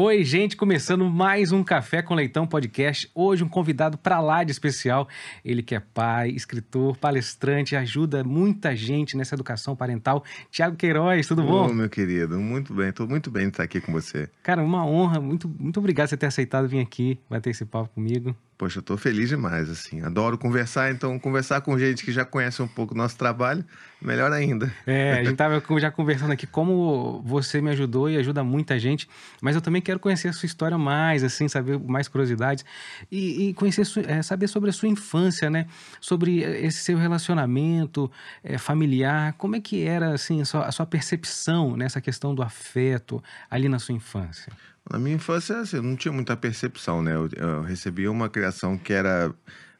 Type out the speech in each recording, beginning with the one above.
Oi, gente, começando mais um Café com Leitão podcast. Hoje um convidado para lá de especial. Ele que é pai, escritor, palestrante, ajuda muita gente nessa educação parental. Tiago Queiroz, tudo bom? Ô, meu querido, muito bem. Estou muito bem de estar aqui com você. Cara, uma honra. Muito, muito obrigado por você ter aceitado vir aqui bater esse papo comigo. Poxa, eu tô feliz demais, assim. Adoro conversar, então conversar com gente que já conhece um pouco do nosso trabalho, melhor ainda. É, a gente tava já conversando aqui como você me ajudou e ajuda muita gente, mas eu também quero conhecer a sua história mais, assim, saber mais curiosidades e, e conhecer, é, saber sobre a sua infância, né? Sobre esse seu relacionamento é, familiar, como é que era, assim, a sua, a sua percepção nessa questão do afeto ali na sua infância? Na minha infância, assim, eu não tinha muita percepção, né? Eu, eu recebia uma criação que era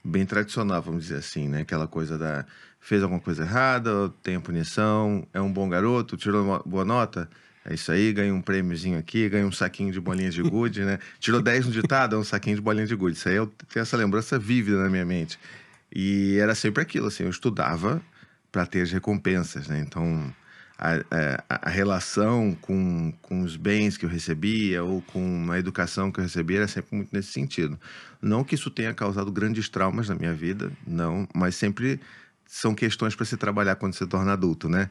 bem tradicional, vamos dizer assim, né? Aquela coisa da fez alguma coisa errada, tem a punição, é um bom garoto, tirou uma boa nota, é isso aí, ganha um prêmiozinho aqui, ganha um saquinho de bolinhas de gude, né? Tirou 10 no ditado, é um saquinho de bolinhas de gude. Isso aí eu tenho essa lembrança vívida na minha mente. E era sempre aquilo, assim, eu estudava para ter as recompensas, né? Então, a, a, a, relação com, com os bens que eu recebia ou com a educação que eu recebia era sempre muito nesse sentido. Não que isso tenha causado grandes traumas na minha vida, não, mas sempre são questões para se trabalhar quando se torna adulto, né?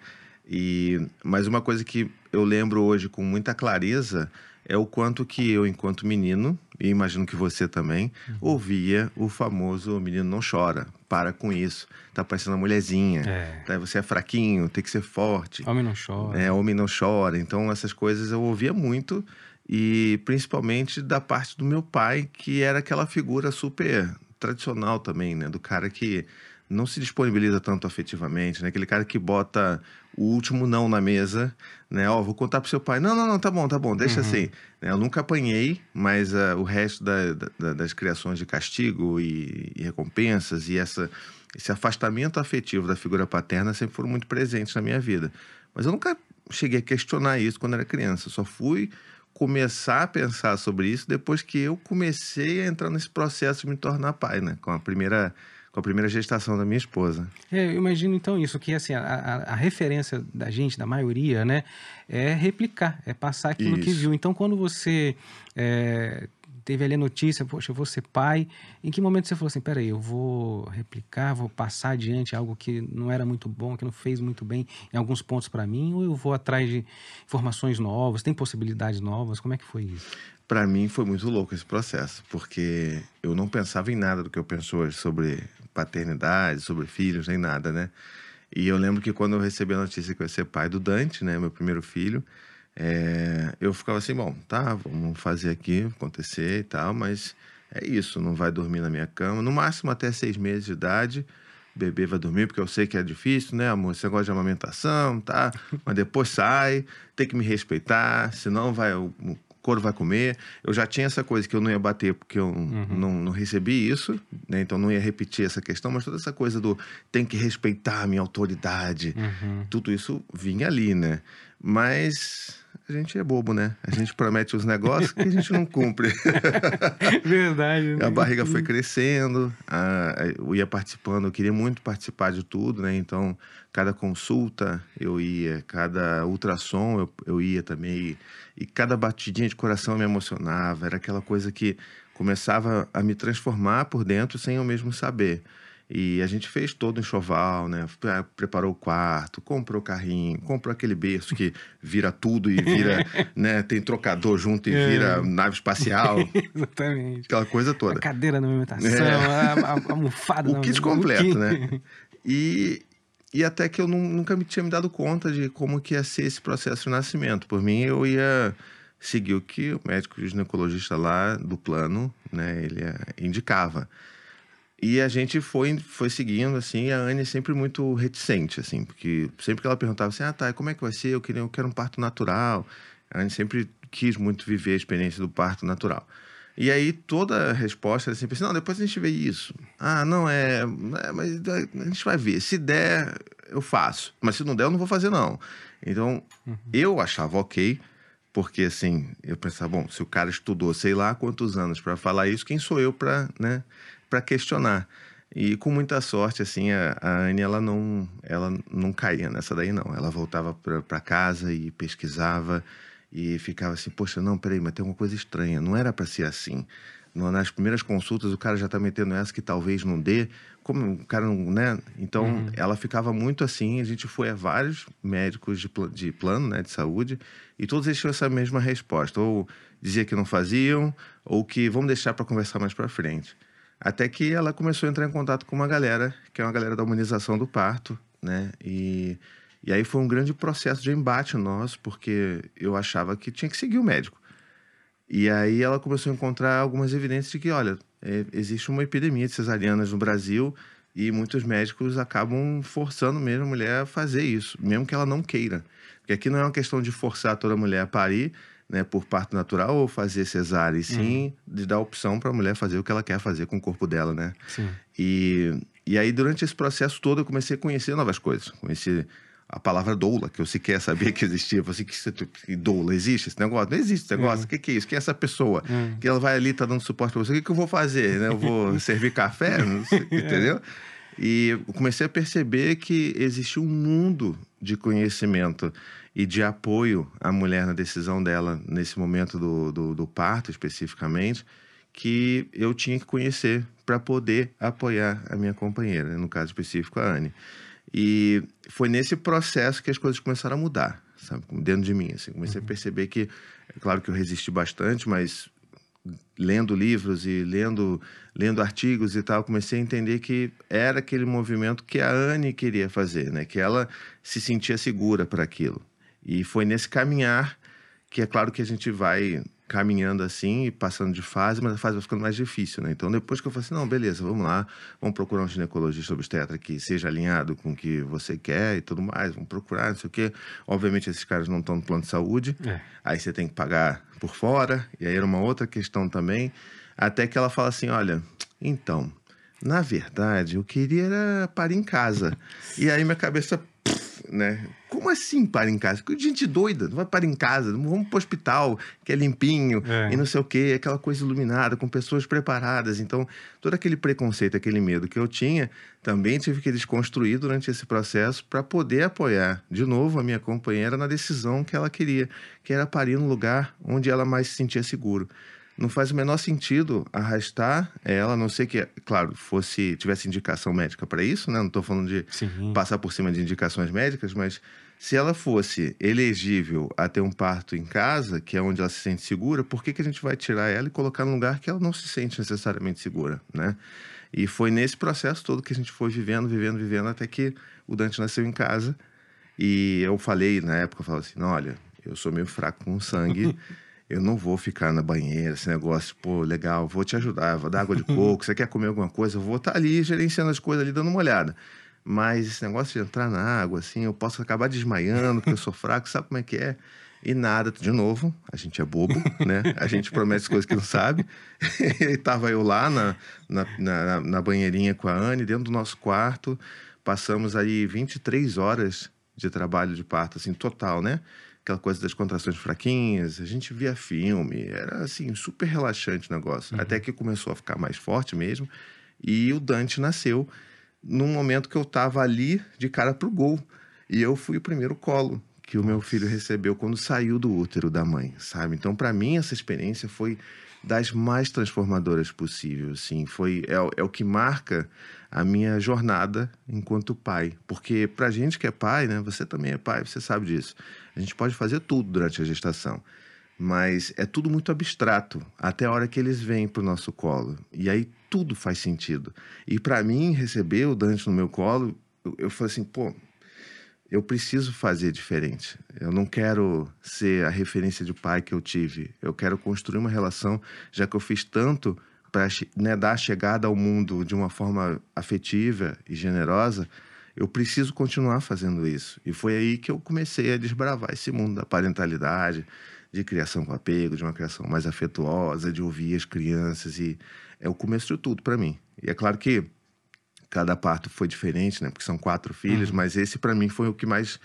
E, mas uma coisa que eu lembro hoje com muita clareza é o quanto que eu, enquanto menino, e imagino que você também, uhum. ouvia o famoso menino não chora, para com isso, tá parecendo uma mulherzinha, é. Tá, você é fraquinho, tem que ser forte. Homem não chora. É, homem não chora. Então essas coisas eu ouvia muito e principalmente da parte do meu pai, que era aquela figura super tradicional também, né, do cara que não se disponibiliza tanto afetivamente, né? Aquele cara que bota o último não na mesa, né? Ó, oh, vou contar pro seu pai. Não, não, não, tá bom, tá bom, deixa uhum. assim. Né? Eu nunca apanhei, mas uh, o resto da, da, das criações de castigo e, e, recompensas e essa, esse afastamento afetivo da figura paterna sempre foram muito presentes na minha vida. Mas eu nunca cheguei a questionar isso quando era criança. Só fui começar a pensar sobre isso depois que eu comecei a entrar nesse processo de me tornar pai, né? Com a primeira com a primeira gestação da minha esposa. É, eu imagino então isso, que assim, a, a, a, referência da gente, da maioria, né, é replicar, é passar aquilo isso. que viu. Então, quando você é, teve ali a notícia, poxa, eu vou ser pai, em que momento você falou assim, peraí, eu vou replicar, vou passar adiante algo que não era muito bom, que não fez muito bem em alguns pontos para mim, ou eu vou atrás de informações novas, tem possibilidades novas, como é que foi isso? Para mim foi muito louco esse processo, porque eu não pensava em nada do que eu penso hoje sobre paternidade, sobre filhos, nem nada, né? E eu lembro que quando eu recebi a notícia que eu ia ser pai do Dante, né, meu primeiro filho, é, eu ficava assim, bom, tá, vamos fazer aqui acontecer e tal, mas é isso, não vai dormir na minha cama, no máximo até seis meses de idade, o bebê vai dormir, porque eu sei que é difícil, né, amor? Esse negócio de amamentação, tá? Mas depois sai, tem que me respeitar, senão vai, o couro vai comer. Eu já tinha essa coisa que eu não ia bater porque eu uhum. não, não recebi isso, né? Então não ia repetir essa questão, mas toda essa coisa do tem que respeitar a minha autoridade, uhum. tudo isso vinha ali, né? Mas a gente é bobo, né? A gente promete os negócios que a gente não cumpre. Verdade. Né? A barriga foi crescendo, a, eu ia participando, eu queria muito participar de tudo, né? Então, cada consulta eu ia, cada ultrassom eu, eu ia também, e, e cada batidinha de coração me emocionava, era aquela coisa que começava a me transformar por dentro sem eu mesmo saber. E a gente fez todo o enxoval, né? Preparou o quarto, comprou o carrinho, comprou aquele berço que vira tudo e vira, né? Tem trocador junto e é. vira nave espacial. Exatamente. Aquela coisa toda. A cadeira na alimentação, é. a, a, a almofada. o kit completo, né? E, e até que eu nunca me tinha me dado conta de como que ia ser esse processo de nascimento. Por mim, eu ia seguir o que o médico ginecologista lá do plano, né? Ele indicava. E a gente foi, foi seguindo, assim, e a Anne sempre muito reticente, assim, porque sempre que ela perguntava assim, ah, tá, como é que vai ser? Eu, queria, eu quero um parto natural. A Anne sempre quis muito viver a experiência do parto natural. E aí toda a resposta era sempre assim, não, depois a gente vê isso. Ah, não, é, é mas a gente vai ver. Se der, eu faço. Mas se não der, eu não vou fazer, não. Então, uhum. eu achava ok, porque assim, eu pensava, bom, se o cara estudou sei lá quantos anos para falar isso, quem sou eu para, né? Para questionar. E com muita sorte, assim, a, a Anne, ela não, ela não caía nessa daí, não. Ela voltava para casa e pesquisava e ficava assim, poxa, não, peraí, mas tem alguma coisa estranha, não era para ser assim. Nas primeiras consultas, o cara já está metendo essa que talvez não dê, como o cara não, né? Então, uhum. ela ficava muito assim, a gente foi a vários médicos de, pl de plano, né, de saúde, e todos eles tinham essa mesma resposta, ou dizia que não faziam, ou que vamos deixar para conversar mais para frente. Até que ela começou a entrar em contato com uma galera, que é uma galera da humanização do parto, né? E e aí foi um grande processo de embate nosso, porque eu achava que tinha que seguir o médico. E aí ela começou a encontrar algumas evidências de que, olha, é, existe uma epidemia de cesarianas no Brasil e muitos médicos acabam forçando mesmo a mulher a fazer isso, mesmo que ela não queira. Porque aqui não é uma questão de forçar toda mulher a parir, né, por parto natural ou fazer cesárea, e sim uhum. de dar opção para a mulher fazer o que ela quer fazer com o corpo dela, né? Sim. E, e aí, durante esse processo todo, eu comecei a conhecer novas coisas. Conheci a palavra doula, que eu sequer sabia que existia. Eu falei assim, que doula, existe esse negócio? Não existe esse negócio. Uhum. O que, que é isso? Quem é essa pessoa? Uhum. Que ela vai ali, tá dando suporte para você. O que, que eu vou fazer? Né? Eu vou servir café? Sei, é. entendeu? E eu comecei a perceber que existia um mundo de conhecimento e de apoio à mulher na decisão dela nesse momento do, do, do parto, especificamente, que eu tinha que conhecer para poder apoiar a minha companheira, no caso específico, a Anne. E foi nesse processo que as coisas começaram a mudar, sabe? Dentro de mim, assim. Comecei uhum. a perceber que, é claro que eu resisti bastante, mas lendo livros e lendo, lendo artigos e tal, comecei a entender que era aquele movimento que a Anne queria fazer, né? Que ela se sentia segura para aquilo. E foi nesse caminhar que é claro que a gente vai caminhando assim e passando de fase, mas a fase vai ficando mais difícil, né? Então, depois que eu falei assim, não, beleza, vamos lá, vamos procurar um ginecologista obstetra que seja alinhado com o que você quer e tudo mais, vamos procurar, não sei o quê. Obviamente, esses caras não estão no plano de saúde, é. aí você tem que pagar por fora, e aí era uma outra questão também, até que ela fala assim, olha, então, na verdade, eu queria era parar em casa. E aí minha cabeça né? Como assim para em casa? Gente doida, não vai parar em casa, vamos para o hospital, que é limpinho é. e não sei o quê, aquela coisa iluminada, com pessoas preparadas. Então, todo aquele preconceito, aquele medo que eu tinha, também tive que desconstruir durante esse processo para poder apoiar de novo a minha companheira na decisão que ela queria, que era parir no lugar onde ela mais se sentia seguro não faz o menor sentido arrastar ela, a não ser que, claro, fosse tivesse indicação médica para isso, né? Não estou falando de Sim. passar por cima de indicações médicas, mas se ela fosse elegível a ter um parto em casa, que é onde ela se sente segura, por que, que a gente vai tirar ela e colocar num lugar que ela não se sente necessariamente segura, né? E foi nesse processo todo que a gente foi vivendo, vivendo, vivendo, até que o Dante nasceu em casa. E eu falei na época, eu falava assim, olha, eu sou meio fraco com sangue, eu não vou ficar na banheira, esse negócio, pô, legal, vou te ajudar, vou dar água de coco, você quer comer alguma coisa, eu vou estar tá ali gerenciando as coisas ali, dando uma olhada. Mas esse negócio de entrar na água, assim, eu posso acabar desmaiando, porque eu sou fraco, sabe como é que é? E nada, de novo, a gente é bobo, né? A gente promete coisas que não sabe. e tava eu lá na, na, na, na banheirinha com a Anne, dentro do nosso quarto. Passamos aí 23 horas de trabalho de parto, assim, total, né? Aquela coisa das contrações fraquinhas, a gente via filme, era assim, super relaxante o negócio. Uhum. Até que começou a ficar mais forte mesmo. E o Dante nasceu num momento que eu tava ali de cara pro gol. E eu fui o primeiro colo que o meu filho recebeu quando saiu do útero da mãe, sabe? Então, para mim, essa experiência foi das mais transformadoras possível, assim. Foi, é, é o que marca a minha jornada enquanto pai. Porque pra gente que é pai, né? Você também é pai, você sabe disso. A gente pode fazer tudo durante a gestação. Mas é tudo muito abstrato, até a hora que eles vêm pro nosso colo. E aí tudo faz sentido. E para mim, receber o Dante no meu colo, eu, eu falei assim, pô, eu preciso fazer diferente. Eu não quero ser a referência de pai que eu tive. Eu quero construir uma relação, já que eu fiz tanto para né, dar a chegada ao mundo de uma forma afetiva e generosa. Eu preciso continuar fazendo isso. E foi aí que eu comecei a desbravar esse mundo da parentalidade, de criação com apego, de uma criação mais afetuosa, de ouvir as crianças. E é o começo de tudo para mim. E é claro que cada parto foi diferente, né? Porque são quatro filhos, uhum. mas esse para mim foi o que mais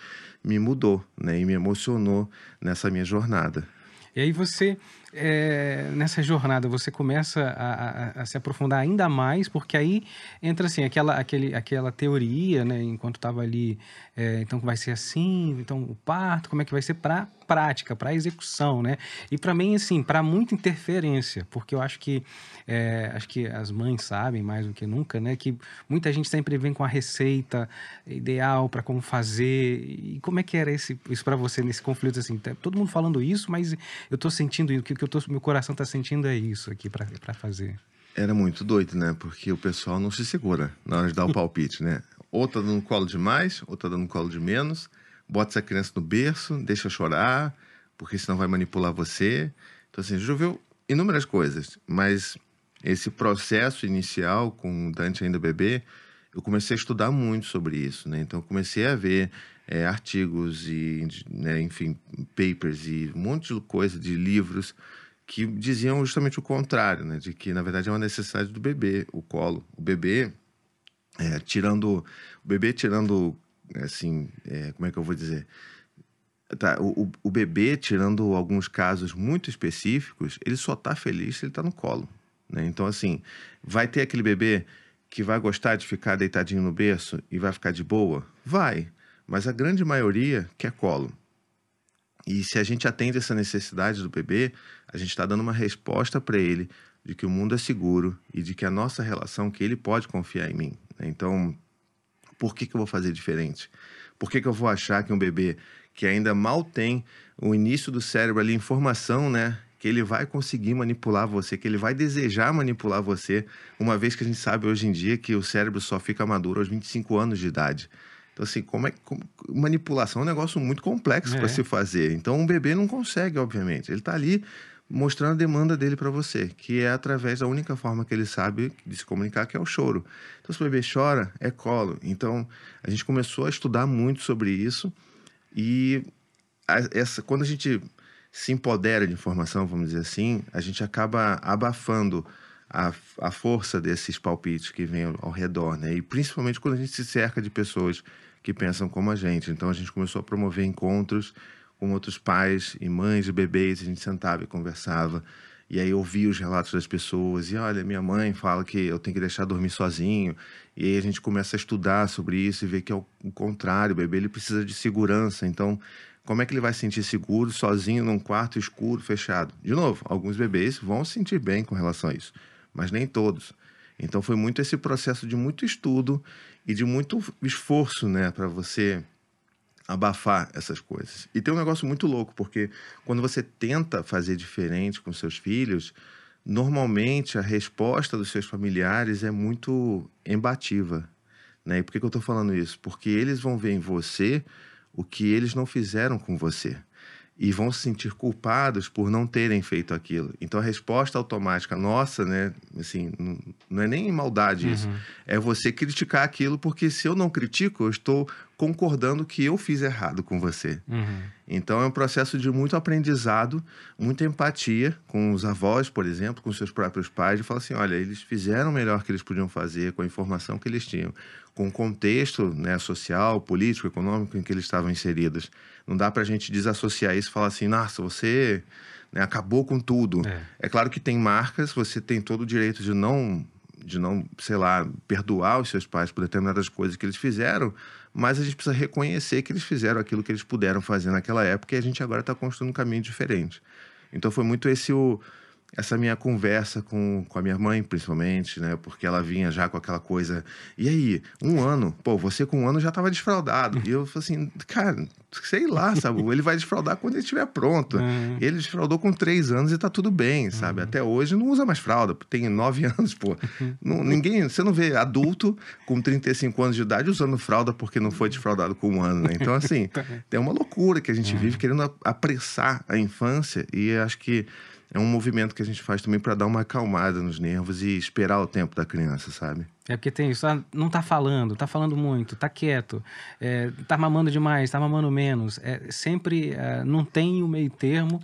me mudou, né? E me emocionou nessa minha jornada. E aí você é, nessa jornada você começa a, a, a, se aprofundar ainda mais, porque aí entra assim aquela, aquele, aquela teoria, né? Enquanto estava ali, é, então vai ser assim, então o parto, como é que vai ser para prática, para execução, né? E para mim, assim, para muita interferência, porque eu acho que é, acho que as mães sabem mais do que nunca, né? Que muita gente sempre vem com a receita ideal para como fazer. E como é que era esse, isso para você nesse conflito assim? Tá todo mundo falando isso, mas eu estou sentindo o que, que eu tô, meu coração está sentindo é isso aqui para fazer. Era muito doido, né? Porque o pessoal não se segura na hora de dar o palpite, né? Ou tá dando colo de mais, ou tá dando colo de menos bota essa criança no berço, deixa chorar, porque senão vai manipular você. Então, assim, já viu inúmeras coisas, mas esse processo inicial com o Dante ainda bebê, eu comecei a estudar muito sobre isso, né? Então, eu comecei a ver é, artigos e, né, enfim, papers e um monte de coisa, de livros que diziam justamente o contrário, né? De que, na verdade, é uma necessidade do bebê, o colo. O bebê, é, tirando... O bebê tirando assim, é, como é que eu vou dizer? Tá, o, o bebê, tirando alguns casos muito específicos, ele só tá feliz se ele tá no colo. Né? Então, assim, vai ter aquele bebê que vai gostar de ficar deitadinho no berço e vai ficar de boa? Vai. Mas a grande maioria quer colo. E se a gente atende essa necessidade do bebê, a gente está dando uma resposta para ele de que o mundo é seguro e de que a nossa relação, que ele pode confiar em mim. Né? Então, por que, que eu vou fazer diferente? Por que, que eu vou achar que um bebê que ainda mal tem o início do cérebro ali, informação, né? Que ele vai conseguir manipular você, que ele vai desejar manipular você, uma vez que a gente sabe hoje em dia que o cérebro só fica maduro aos 25 anos de idade. Então, assim, como é como, manipulação é um negócio muito complexo é. para se fazer. Então, um bebê não consegue, obviamente. Ele está ali mostrando a demanda dele para você, que é através da única forma que ele sabe de se comunicar, que é o choro. Então, se o bebê chora, é colo. Então, a gente começou a estudar muito sobre isso e a, essa, quando a gente se empodera de informação, vamos dizer assim, a gente acaba abafando a, a força desses palpites que vêm ao, ao redor, né? E principalmente quando a gente se cerca de pessoas que pensam como a gente. Então, a gente começou a promover encontros com outros pais e mães de bebês, a gente sentava e conversava. E aí ouvia os relatos das pessoas. E olha, minha mãe fala que eu tenho que deixar dormir sozinho. E aí a gente começa a estudar sobre isso e ver que é o contrário. O bebê ele precisa de segurança. Então, como é que ele vai se sentir seguro sozinho num quarto escuro, fechado? De novo, alguns bebês vão se sentir bem com relação a isso, mas nem todos. Então foi muito esse processo de muito estudo e de muito esforço, né, para você abafar essas coisas. E tem um negócio muito louco, porque quando você tenta fazer diferente com seus filhos, normalmente a resposta dos seus familiares é muito embativa. Né? E por que, que eu estou falando isso? Porque eles vão ver em você o que eles não fizeram com você e vão se sentir culpados por não terem feito aquilo. Então a resposta automática nossa, né, assim, não, é nem maldade isso, uhum. é você criticar aquilo porque se eu não critico, eu estou concordando que eu fiz errado com você. Uhum. Então é um processo de muito aprendizado, muita empatia com os avós, por exemplo, com seus próprios pais, de falar assim, olha, eles fizeram o melhor que eles podiam fazer com a informação que eles tinham, com o contexto né, social, político, econômico em que eles estavam inseridos. Não dá para a gente desassociar isso e falar assim, nossa, você né, acabou com tudo. É. é claro que tem marcas, você tem todo o direito de não, de não, sei lá, perdoar os seus pais por determinadas coisas que eles fizeram, mas a gente precisa reconhecer que eles fizeram aquilo que eles puderam fazer naquela época e a gente agora está construindo um caminho diferente. Então foi muito esse o essa minha conversa com, com a minha mãe, principalmente, né? Porque ela vinha já com aquela coisa. E aí, um ano, pô, você com um ano já estava desfraudado. E eu falei assim, cara, sei lá, sabe? Ele vai desfraudar quando ele estiver pronto. Uhum. Ele desfraudou com três anos e tá tudo bem, sabe? Uhum. Até hoje não usa mais fralda, tem nove anos, pô. Uhum. Não, ninguém, você não vê adulto com 35 anos de idade usando fralda porque não foi desfraudado com um ano, né? Então, assim, tem uma loucura que a gente vive querendo apressar a infância e acho que é um movimento que a gente faz também para dar uma acalmada nos nervos e esperar o tempo da criança, sabe? É porque tem isso, ah, não tá falando, tá falando muito, tá quieto, é, tá mamando demais, tá mamando menos. É, sempre é, não tem o meio termo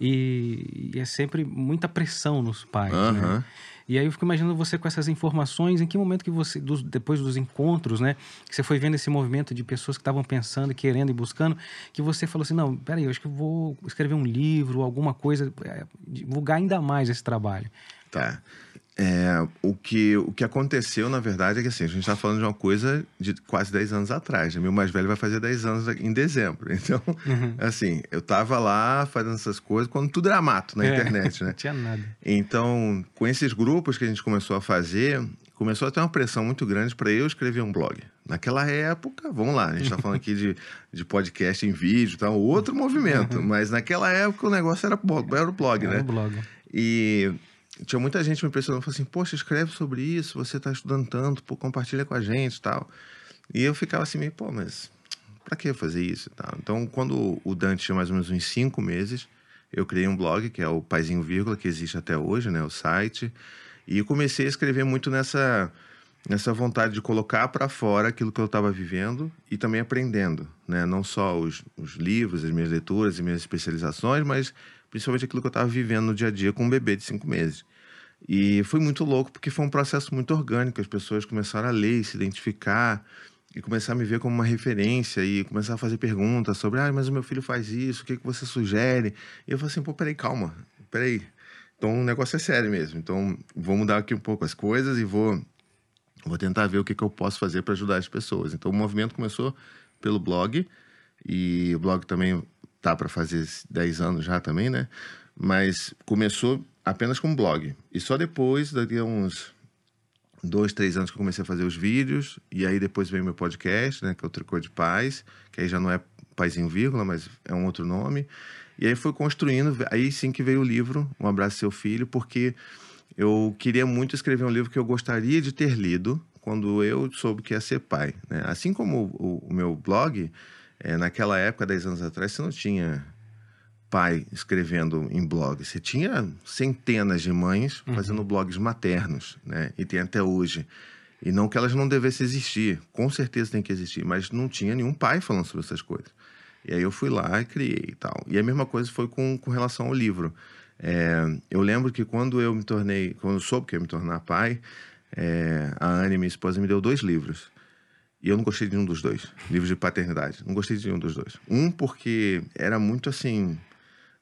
e, e, é sempre muita pressão nos pais, uhum. né? E aí eu fico imaginando você com essas informações, em que momento que você, dos, depois dos encontros, né, que você foi vendo esse movimento de pessoas que estavam pensando, querendo e buscando, que você falou assim, não, peraí, eu acho que eu vou escrever um livro, alguma coisa, é, divulgar ainda mais esse trabalho. Tá. É, o, que, o que aconteceu, na verdade, é que assim, a gente está falando de uma coisa de quase 10 anos atrás. Né? Meu mais velho vai fazer 10 anos em dezembro. Então, uhum. assim, eu estava lá fazendo essas coisas quando tudo era mato na é, internet, né? Não tinha nada. Então, com esses grupos que a gente começou a fazer, começou a ter uma pressão muito grande para eu escrever um blog. Naquela época, vamos lá, a gente está falando aqui de, de podcast em vídeo, tá? outro movimento, uhum. mas naquela época o negócio era, era o blog, era né? O blog. E tinha muita gente me impressionando, falou assim, poxa, escreve sobre isso, você está estudando tanto, pô, compartilha com a gente e tal. E eu ficava assim, meio, pô, mas para que fazer isso e tal? Então, quando o Dante tinha mais ou menos uns cinco meses, eu criei um blog, que é o Paizinho Vírgula, que existe até hoje, né, o site, e comecei a escrever muito nessa nessa vontade de colocar para fora aquilo que eu estava vivendo e também aprendendo, né? Não só os, os livros, as minhas leituras e minhas especializações, mas principalmente aquilo que eu estava vivendo no dia a dia com um bebê de cinco meses. E foi muito louco porque foi um processo muito orgânico. As pessoas começaram a ler, se identificar e começar a me ver como uma referência e começar a fazer perguntas sobre, ah, mas o meu filho faz isso, o que, que você sugere? E eu falei assim, pô, peraí, calma, peraí. Então o negócio é sério mesmo. Então vou mudar aqui um pouco as coisas e vou, vou tentar ver o que, que eu posso fazer para ajudar as pessoas. Então o movimento começou pelo blog e o blog também tá para fazer 10 anos já também, né? Mas começou apenas com blog. E só depois, daqui a uns dois, três anos que eu comecei a fazer os vídeos, e aí depois veio meu podcast, né, que é o Tricô de Paz, que aí já não é Paizinho Vírgula, mas é um outro nome. E aí foi construindo, aí sim que veio o livro, Um Abraço Seu Filho, porque eu queria muito escrever um livro que eu gostaria de ter lido quando eu soube que ia ser pai. Né? Assim como o, o meu blog, é, naquela época, 10 anos atrás, você não tinha pai escrevendo em blog. Você tinha centenas de mães uhum. fazendo blogs maternos, né? E tem até hoje. E não que elas não devessem existir, com certeza tem que existir, mas não tinha nenhum pai falando sobre essas coisas. E aí eu fui lá e criei e tal. E a mesma coisa foi com, com relação ao livro. É, eu lembro que quando eu me tornei, quando eu soube que ia me tornar pai, é, a Anne, minha esposa, me deu dois livros. E eu não gostei de nenhum dos dois. Livros de paternidade. Não gostei de nenhum dos dois. Um porque era muito assim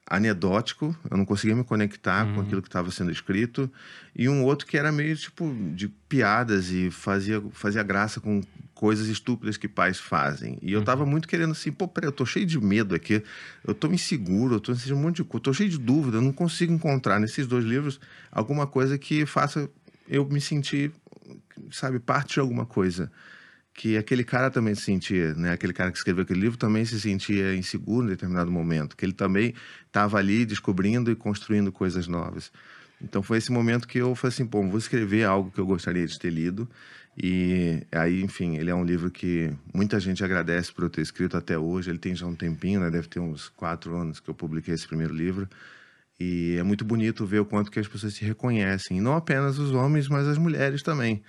anedótico, eu não conseguia me conectar uhum. com aquilo que estava sendo escrito, e um outro que era meio tipo de piadas e fazia, fazia graça com coisas estúpidas que pais fazem. E eu uhum. tava muito querendo assim, pô, peraí, eu tô cheio de medo aqui, eu tô inseguro, eu tô um monte de coisa, tô cheio de dúvida, eu não consigo encontrar nesses dois livros alguma coisa que faça eu me sentir, sabe, parte de alguma coisa que aquele cara também se sentia, né? Aquele cara que escreveu aquele livro também se sentia inseguro em determinado momento, que ele também estava ali descobrindo e construindo coisas novas. Então foi esse momento que eu falei assim, bom, vou escrever algo que eu gostaria de ter lido. E aí, enfim, ele é um livro que muita gente agradece por eu ter escrito até hoje. Ele tem já um tempinho, né? Deve ter uns quatro anos que eu publiquei esse primeiro livro. E é muito bonito ver o quanto que as pessoas se reconhecem. E não apenas os homens, mas as mulheres também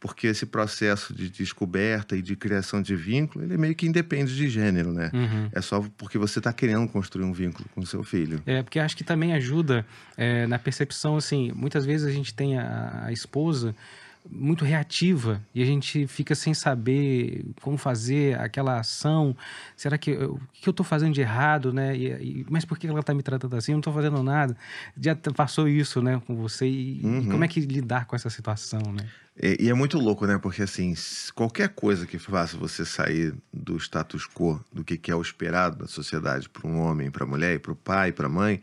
porque esse processo de descoberta e de criação de vínculo, ele meio que independe de gênero, né? Uhum. É só porque você está querendo construir um vínculo com seu filho. É, porque acho que também ajuda é, na percepção, assim, muitas vezes a gente tem a, a esposa muito reativa e a gente fica sem saber como fazer aquela ação. Será que eu, o que eu estou fazendo de errado, né? E, e, mas por que ela está me tratando assim? Eu não estou fazendo nada. Já passou isso, né, com você e, uhum. e, como é que lidar com essa situação, né? E, e, é muito louco, né? Porque assim, qualquer coisa que faça você sair do status quo, do que, que é o esperado da sociedade para um homem, para a mulher, para o pai, para a mãe,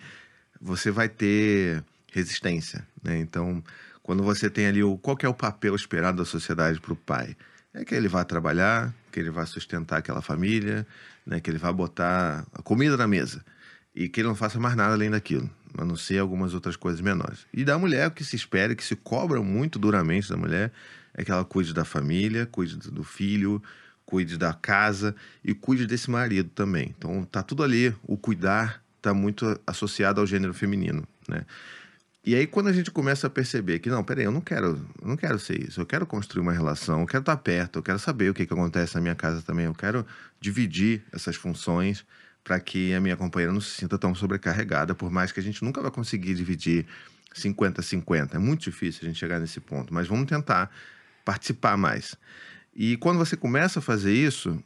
você vai ter resistência, né? Então quando você tem ali o qual é o papel esperado da sociedade para o pai? É que ele vá trabalhar, que ele vá sustentar aquela família, né, que ele vá botar a comida na mesa e que ele não faça mais nada além daquilo, a não ser algumas outras coisas menores. E da mulher, o que se espera, que se cobra muito duramente da mulher, é que ela cuide da família, cuide do filho, cuide da casa e cuide desse marido também. Então tá tudo ali, o cuidar está muito associado ao gênero feminino, né? E aí, quando a gente começa a perceber que, não, peraí, eu não quero, não quero ser isso, eu quero construir uma relação, eu quero estar perto, eu quero saber o que, que acontece na minha casa também, eu quero dividir essas funções para que a minha companheira não se sinta tão sobrecarregada, por mais que a gente nunca vai conseguir dividir 50-50. É muito difícil a gente chegar nesse ponto, mas vamos tentar participar mais. E quando você começa a fazer isso,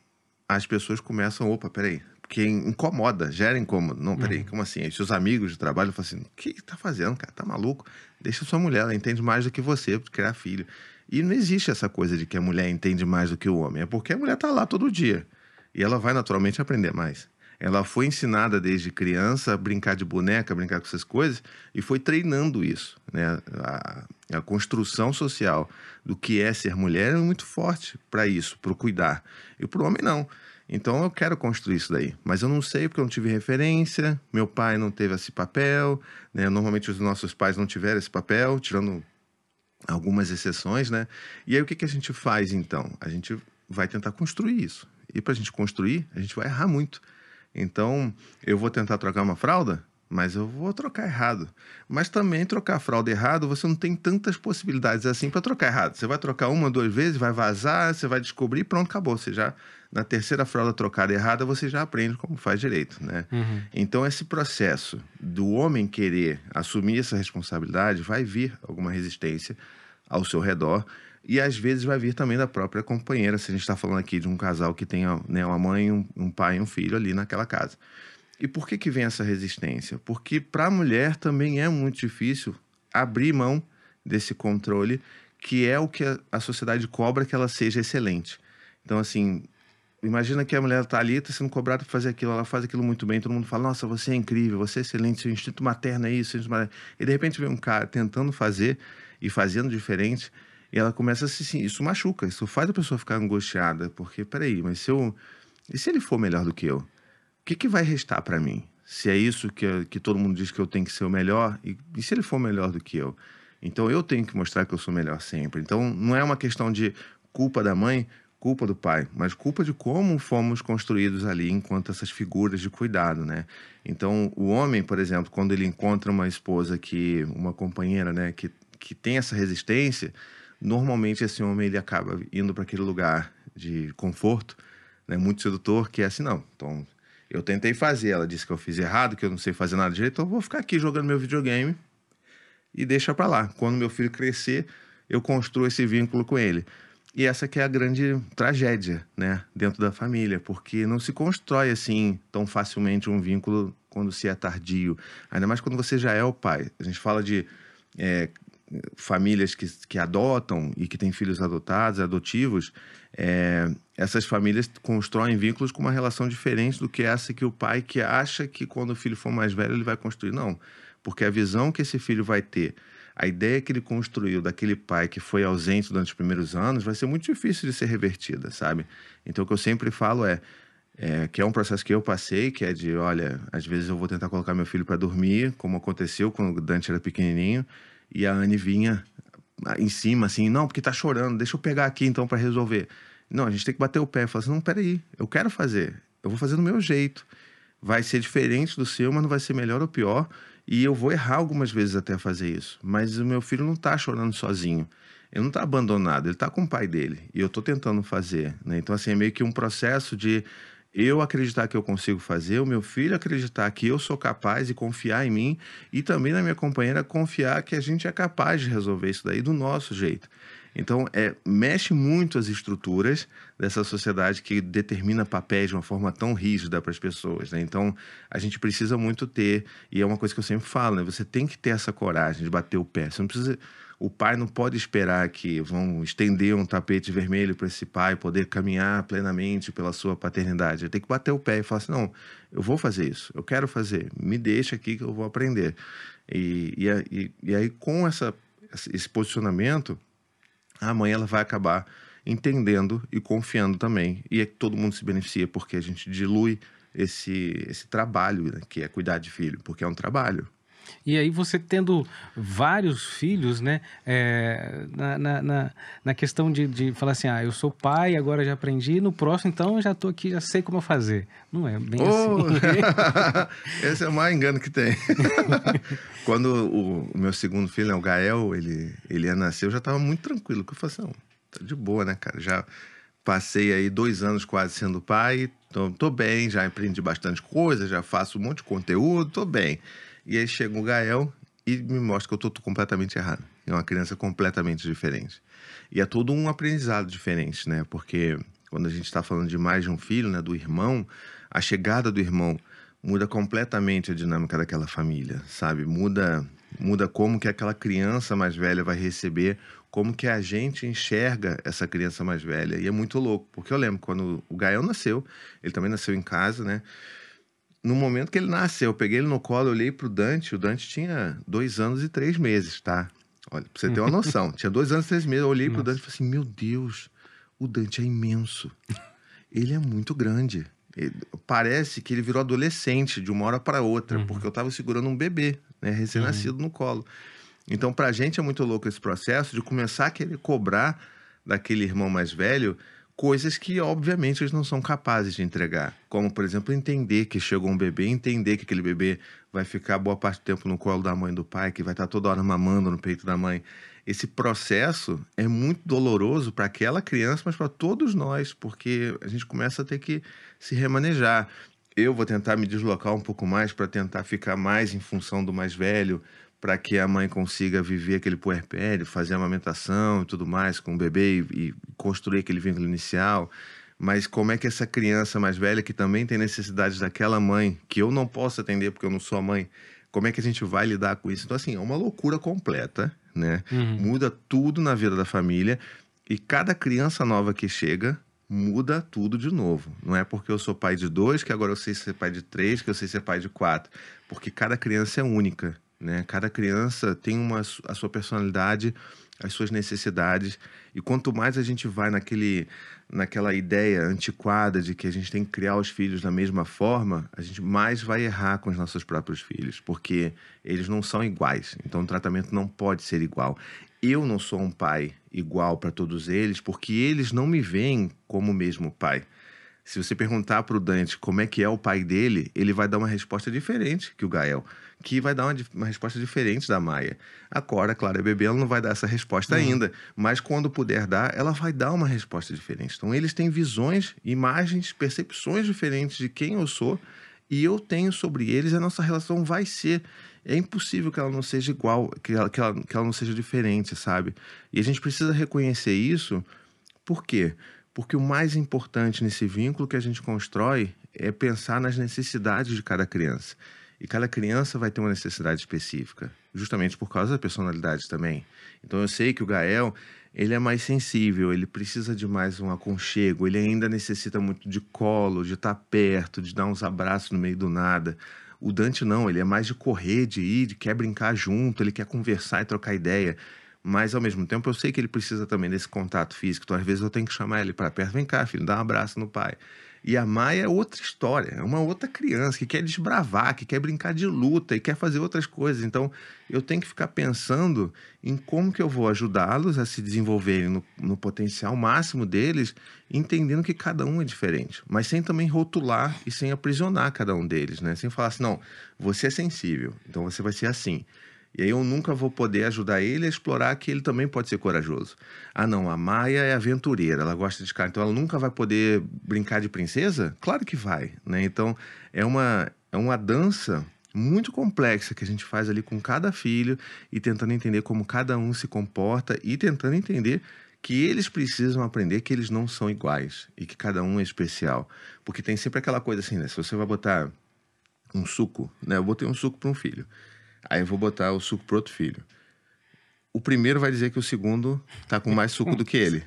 as pessoas começam, opa, peraí, porque incomoda, gera incômodo. Não, peraí, uhum. como assim? Aí seus amigos de trabalho falam assim: o que tá fazendo, cara? Tá maluco? Deixa sua mulher, ela entende mais do que você para criar filho. E não existe essa coisa de que a mulher entende mais do que o homem. É porque a mulher tá lá todo dia. E ela vai naturalmente aprender mais. Ela foi ensinada desde criança a brincar de boneca, brincar com essas coisas, e foi treinando isso. Né? A, a construção social do que é ser mulher é muito forte para isso, para o cuidar. E para o homem, não. Então eu quero construir isso daí. Mas eu não sei porque eu não tive referência, meu pai não teve esse papel, né? Normalmente os nossos pais não tiveram esse papel, tirando algumas exceções, né? E aí o que, que a gente faz então? A gente vai tentar construir isso. E para a gente construir, a gente vai errar muito. Então, eu vou tentar trocar uma fralda, mas eu vou trocar errado. Mas também trocar a fralda errado, você não tem tantas possibilidades assim para trocar errado. Você vai trocar uma, duas vezes, vai vazar, você vai descobrir, pronto, acabou. Você já na terceira fralda trocada errada, você já aprende como faz direito, né? Uhum. Então esse processo do homem querer assumir essa responsabilidade vai vir alguma resistência ao seu redor e às vezes vai vir também da própria companheira, se a gente está falando aqui de um casal que tem né, uma mãe, um, um pai e um filho ali naquela casa. E por que, que vem essa resistência? Porque para a mulher também é muito difícil abrir mão desse controle, que é o que a, a sociedade cobra que ela seja excelente. Então, assim, imagina que a mulher está ali, está sendo cobrada para fazer aquilo, ela faz aquilo muito bem, todo mundo fala, nossa, você é incrível, você é excelente, seu instinto materno é isso, e de repente vem um cara tentando fazer e fazendo diferente, e ela começa a se. Isso machuca, isso faz a pessoa ficar angustiada, porque, peraí, mas se eu. E se ele for melhor do que eu? O que, que vai restar para mim? Se é isso que, que todo mundo diz que eu tenho que ser o melhor, e, e se ele for melhor do que eu? Então eu tenho que mostrar que eu sou melhor sempre. Então não é uma questão de culpa da mãe, culpa do pai, mas culpa de como fomos construídos ali enquanto essas figuras de cuidado, né? Então, o homem, por exemplo, quando ele encontra uma esposa que, uma companheira, né, que, que tem essa resistência, normalmente esse homem ele acaba indo para aquele lugar de conforto, né, muito sedutor, que é assim, não, então eu tentei fazer, ela disse que eu fiz errado, que eu não sei fazer nada direito, então eu vou ficar aqui jogando meu videogame e deixa para lá. Quando meu filho crescer, eu construo esse vínculo com ele. E essa que é a grande tragédia, né, dentro da família, porque não se constrói assim tão facilmente um vínculo quando se é tardio, ainda mais quando você já é o pai. A gente fala de é, famílias que, que adotam e que têm filhos adotados, adotivos, é, essas famílias constroem vínculos com uma relação diferente do que essa que o pai que acha que quando o filho for mais velho ele vai construir. Não, porque a visão que esse filho vai ter, a ideia que ele construiu daquele pai que foi ausente durante os primeiros anos vai ser muito difícil de ser revertida, sabe? Então o que eu sempre falo é, é, que é um processo que eu passei, que é de, olha, às vezes eu vou tentar colocar meu filho para dormir, como aconteceu quando o Dante era pequenininho, e a Anne vinha em cima, assim, não, porque tá chorando, deixa eu pegar aqui então para resolver. Não, a gente tem que bater o pé e falar assim, não, peraí, eu quero fazer, eu vou fazer do meu jeito. Vai ser diferente do seu, mas não vai ser melhor ou pior. E eu vou errar algumas vezes até fazer isso. Mas o meu filho não tá chorando sozinho. Ele não está abandonado, ele está com o pai dele. E eu estou tentando fazer. Né? Então, assim, é meio que um processo de eu acreditar que eu consigo fazer, o meu filho acreditar que eu sou capaz e confiar em mim, e também na minha companheira confiar que a gente é capaz de resolver isso daí do nosso jeito. Então, é, mexe muito as estruturas dessa sociedade que determina papéis de uma forma tão rígida para as pessoas. Né? Então, a gente precisa muito ter, e é uma coisa que eu sempre falo, né? você tem que ter essa coragem de bater o pé. Você não precisa o pai não pode esperar que vão estender um tapete vermelho para esse pai poder caminhar plenamente pela sua paternidade. Ele tem que bater o pé e falar assim: não, eu vou fazer isso, eu quero fazer, me deixa aqui que eu vou aprender. E, e, e aí, com essa, esse posicionamento, a mãe ela vai acabar entendendo e confiando também. E é que todo mundo se beneficia, porque a gente dilui esse, esse trabalho, né, que é cuidar de filho, porque é um trabalho. E aí você tendo vários filhos, né? É, na, na, na, na, questão de, de falar assim, ah, eu sou pai, agora já aprendi, no próximo então eu já estou aqui, já sei como fazer. Não é bem oh! assim. Esse é o maior engano que tem. Quando o, o, meu segundo filho, né, o Gael, ele, ele ia nascer, eu já estava muito tranquilo, que eu falei assim, tá de boa, né, cara? Já passei aí dois anos quase sendo pai, tô, tô bem, já aprendi bastante coisa, já faço um monte de conteúdo, tô bem. E aí chega o Gael e me mostra que eu estou completamente errado. É uma criança completamente diferente. E é todo um aprendizado diferente, né? Porque quando a gente está falando de mais de um filho, né, do irmão, a chegada do irmão muda completamente a dinâmica daquela família, sabe? Muda muda como que aquela criança mais velha vai receber, como que a gente enxerga essa criança mais velha. E é muito louco, porque eu lembro quando o Gael nasceu, ele também nasceu em casa, né? No momento que ele nasceu, eu peguei ele no colo, olhei pro Dante, o Dante tinha dois anos e três meses, tá? Olha, pra você ter uma noção, tinha dois anos e três meses, eu olhei Nossa. pro Dante e falei assim, meu Deus, o Dante é imenso. Ele é muito grande. Ele, parece que ele virou adolescente de uma hora para outra, uhum. porque eu estava segurando um bebê, né, recém-nascido uhum. no colo. Então, para a gente é muito louco esse processo de começar a querer cobrar daquele irmão mais velho coisas que, obviamente, eles não são capazes de entregar. Como, por exemplo, entender que chegou um bebê, entender que aquele bebê vai ficar boa parte do tempo no colo da mãe do pai, que vai estar toda hora mamando no peito da mãe. Esse processo é muito doloroso para aquela criança, mas para todos nós, porque a gente começa a ter que se remanejar. Eu vou tentar me deslocar um pouco mais para tentar ficar mais em função do mais velho, para que a mãe consiga viver aquele puerpério, fazer a amamentação e tudo mais com o bebê e, e construir aquele vínculo inicial. Mas como é que essa criança mais velha, que também tem necessidades daquela mãe, que eu não posso atender porque eu não sou a mãe, como é que a gente vai lidar com isso? Então, assim, é uma loucura completa, né? Uhum. Muda tudo na vida da família e cada criança nova que chega muda tudo de novo. Não é porque eu sou pai de dois que agora eu sei ser pai de três, que eu sei ser pai de quatro. Porque cada criança é única. Né? Cada criança tem uma, a sua personalidade, as suas necessidades. E quanto mais a gente vai naquele, naquela ideia antiquada de que a gente tem que criar os filhos da mesma forma, a gente mais vai errar com os nossos próprios filhos, porque eles não são iguais. Então o tratamento não pode ser igual. Eu não sou um pai igual para todos eles, porque eles não me veem como o mesmo pai. Se você perguntar para o Dante como é que é o pai dele, ele vai dar uma resposta diferente que o Gael que vai dar uma, uma, resposta diferente da Maia. A Cora, claro, a bebê, ela não vai dar essa resposta uhum. ainda, mas quando puder dar, ela vai dar uma resposta diferente. Então, eles têm visões, imagens, percepções diferentes de quem eu sou e eu tenho sobre eles, a nossa relação vai ser. É impossível que ela não seja igual, que ela, que ela, que ela não seja diferente, sabe? E a gente precisa reconhecer isso, por quê? Porque o mais importante nesse vínculo que a gente constrói é pensar nas necessidades de cada criança. E cada criança vai ter uma necessidade específica, justamente por causa da personalidade também. Então eu sei que o Gael, ele é mais sensível, ele precisa de mais um aconchego, ele ainda necessita muito de colo, de estar perto, de dar uns abraços no meio do nada. O Dante não, ele é mais de correr, de ir, de quer brincar junto, ele quer conversar e trocar ideia. Mas ao mesmo tempo eu sei que ele precisa também desse contato físico. Então às vezes eu tenho que chamar ele para perto, vem cá, filho, dá um abraço no pai. E a Maia é outra história, é uma outra criança que quer desbravar, que quer brincar de luta e quer fazer outras coisas. Então, eu tenho que ficar pensando em como que eu vou ajudá-los a se desenvolverem no, no, potencial máximo deles, entendendo que cada um é diferente, mas sem também rotular e sem aprisionar cada um deles, né? Sem falar assim, não, você é sensível, então você vai ser assim. E aí eu nunca vou poder ajudar ele a explorar que ele também pode ser corajoso. Ah, não, a Maia é aventureira, ela gosta de cara, então ela nunca vai poder brincar de princesa? Claro que vai, né? Então é uma, é uma dança muito complexa que a gente faz ali com cada filho e tentando entender como cada um se comporta e tentando entender que eles precisam aprender que eles não são iguais e que cada um é especial. Porque tem sempre aquela coisa assim, né? Se você vai botar um suco, né? Eu botei um suco para um filho. Aí eu vou botar o suco pro outro filho. O primeiro vai dizer que o segundo tá com mais suco do que ele.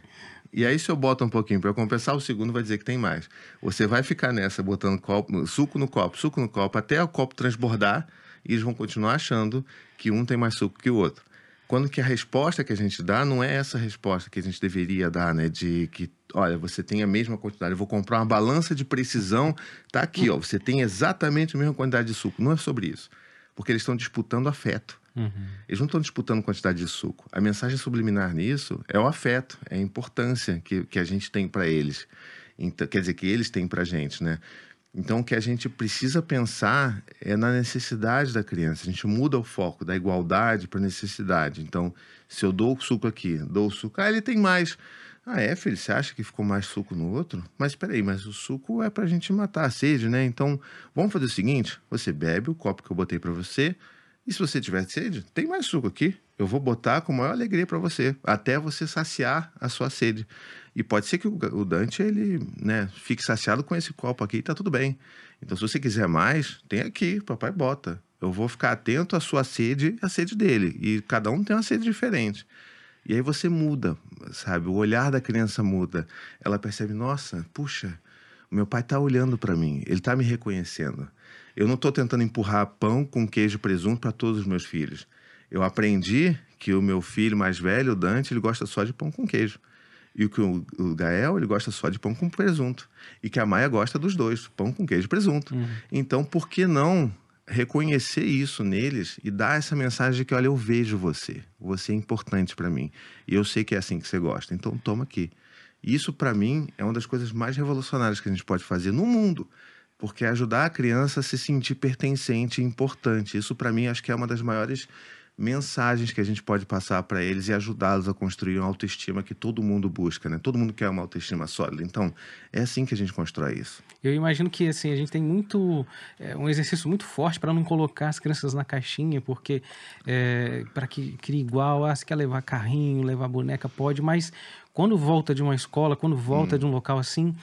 E aí, se eu boto um pouquinho para compensar, o segundo vai dizer que tem mais. Você vai ficar nessa, botando copo, suco no copo, suco no copo, até o copo transbordar, e eles vão continuar achando que um tem mais suco que o outro. Quando que a resposta que a gente dá não é essa resposta que a gente deveria dar, né? De que, olha, você tem a mesma quantidade, eu vou comprar uma balança de precisão, tá aqui, ó, você tem exatamente a mesma quantidade de suco. Não é sobre isso porque eles estão disputando afeto. Uhum. Eles não estão disputando quantidade de suco. A mensagem subliminar nisso é o afeto, é a importância que, que a gente tem para eles. Então, quer dizer, que eles têm para a gente, né? Então, o que a gente precisa pensar é na necessidade da criança. A gente muda o foco da igualdade para necessidade. Então, se eu dou o suco aqui, dou o suco, ah, ele tem mais. Ah, é, filho? Você acha que ficou mais suco no outro? Mas espera aí, mas o suco é pra gente matar a sede, né? Então, vamos fazer o seguinte: você bebe o copo que eu botei para você, E se você tiver sede, tem mais suco aqui. Eu vou botar com maior alegria para você, até você saciar a sua sede. E pode ser que o Dante ele, né, fique saciado com esse copo aqui tá tudo bem. Então, se você quiser mais, tem aqui, papai bota. Eu vou ficar atento à sua sede e à sede dele. E cada um tem uma sede diferente. E aí você muda, sabe? O olhar da criança muda. Ela percebe, nossa, puxa, meu pai está olhando para mim, ele está me reconhecendo. Eu não estou tentando empurrar pão com queijo e presunto para todos os meus filhos. Eu aprendi que o meu filho mais velho, o Dante, ele gosta só de pão com queijo. E que o, o Gael, ele gosta só de pão com presunto. E que a Maia gosta dos dois, pão com queijo e presunto. Uhum. Então, por que não reconhecer isso neles e dar essa mensagem de que, olha, eu vejo você. Você é importante para mim. E eu sei que é assim que você gosta. Então, toma aqui. Isso, para mim, é uma das coisas mais revolucionárias que a gente pode fazer no mundo porque ajudar a criança a se sentir pertencente e importante. Isso, para mim, acho que é uma das maiores mensagens que a gente pode passar para eles e ajudá-los a construir uma autoestima que todo mundo busca, né? Todo mundo quer uma autoestima sólida. Então, é assim que a gente constrói isso. Eu imagino que assim a gente tem muito é, um exercício muito forte para não colocar as crianças na caixinha, porque é, para que crie igual, ah, se quer levar carrinho, levar boneca pode, mas quando volta de uma escola, quando volta hum. de um local assim,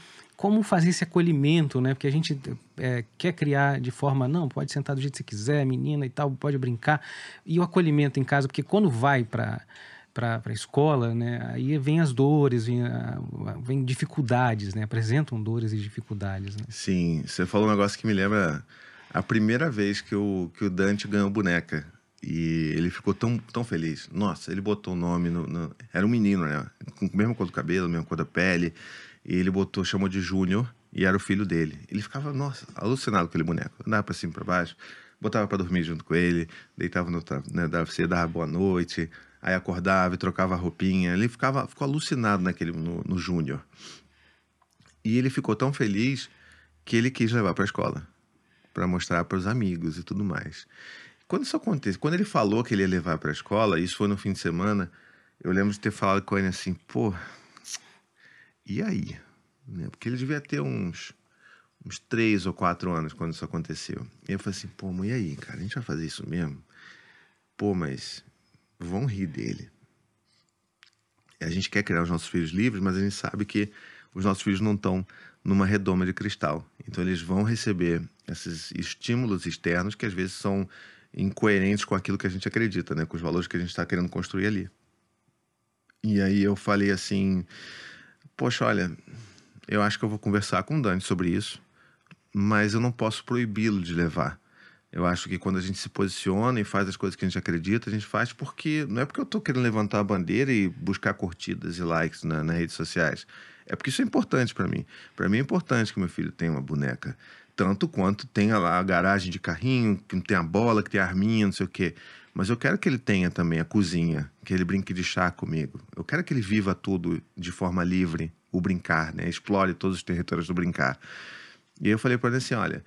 como fazer esse acolhimento, né? Porque a gente é, quer criar de forma, não, pode sentar do jeito que você quiser, menina e tal, pode brincar. E o acolhimento em casa, porque quando vai para para a escola, né? Aí vem as dores, vem, vem dificuldades, né? Apresentam dores e dificuldades. Né? Sim, você falou um negócio que me lembra a primeira vez que o, que o Dante ganhou boneca. E ele ficou tão, tão feliz. Nossa, ele botou o nome no, no... Era um menino, né? Com a mesma cor do cabelo, a mesma cor da pele. E ele botou, chamou de Júnior, e era o filho dele. Ele ficava, nossa, alucinado com aquele boneco. Andava pra cima pra baixo, botava para dormir junto com ele, deitava no né, dava, dava boa noite, aí acordava e trocava a roupinha. Ele ficava, ficou alucinado naquele, no, no Júnior. E ele ficou tão feliz que ele quis levar para a escola, para mostrar para os amigos e tudo mais. Quando isso aconteceu, quando ele falou que ele ia levar para a escola, isso foi no fim de semana, eu lembro de ter falado com ele assim, pô, e aí? Né? Porque ele devia ter uns, uns três ou quatro anos quando isso aconteceu. E eu falei assim, pô, mas e aí, cara? A gente vai fazer isso mesmo? Pô, mas vão rir dele. A gente quer criar os nossos filhos livres, mas a gente sabe que os nossos filhos não estão numa redoma de cristal. Então eles vão receber esses estímulos externos que às vezes são incoerentes com aquilo que a gente acredita, né? com os valores que a gente está querendo construir ali. E aí eu falei assim, poxa, olha, eu acho que eu vou conversar com o Dani sobre isso, mas eu não posso proibi-lo de levar. Eu acho que quando a gente se posiciona e faz as coisas que a gente acredita, a gente faz porque não é porque eu estou querendo levantar a bandeira e buscar curtidas e likes na, nas redes sociais. É porque isso é importante para mim. Para mim é importante que meu filho tenha uma boneca, tanto quanto tenha lá a garagem de carrinho, que tem a bola, que tem a arminha, não sei o quê. Mas eu quero que ele tenha também a cozinha, que ele brinque de chá comigo. Eu quero que ele viva tudo de forma livre, o brincar, né? Explore todos os territórios do brincar. E eu falei para ele assim, olha,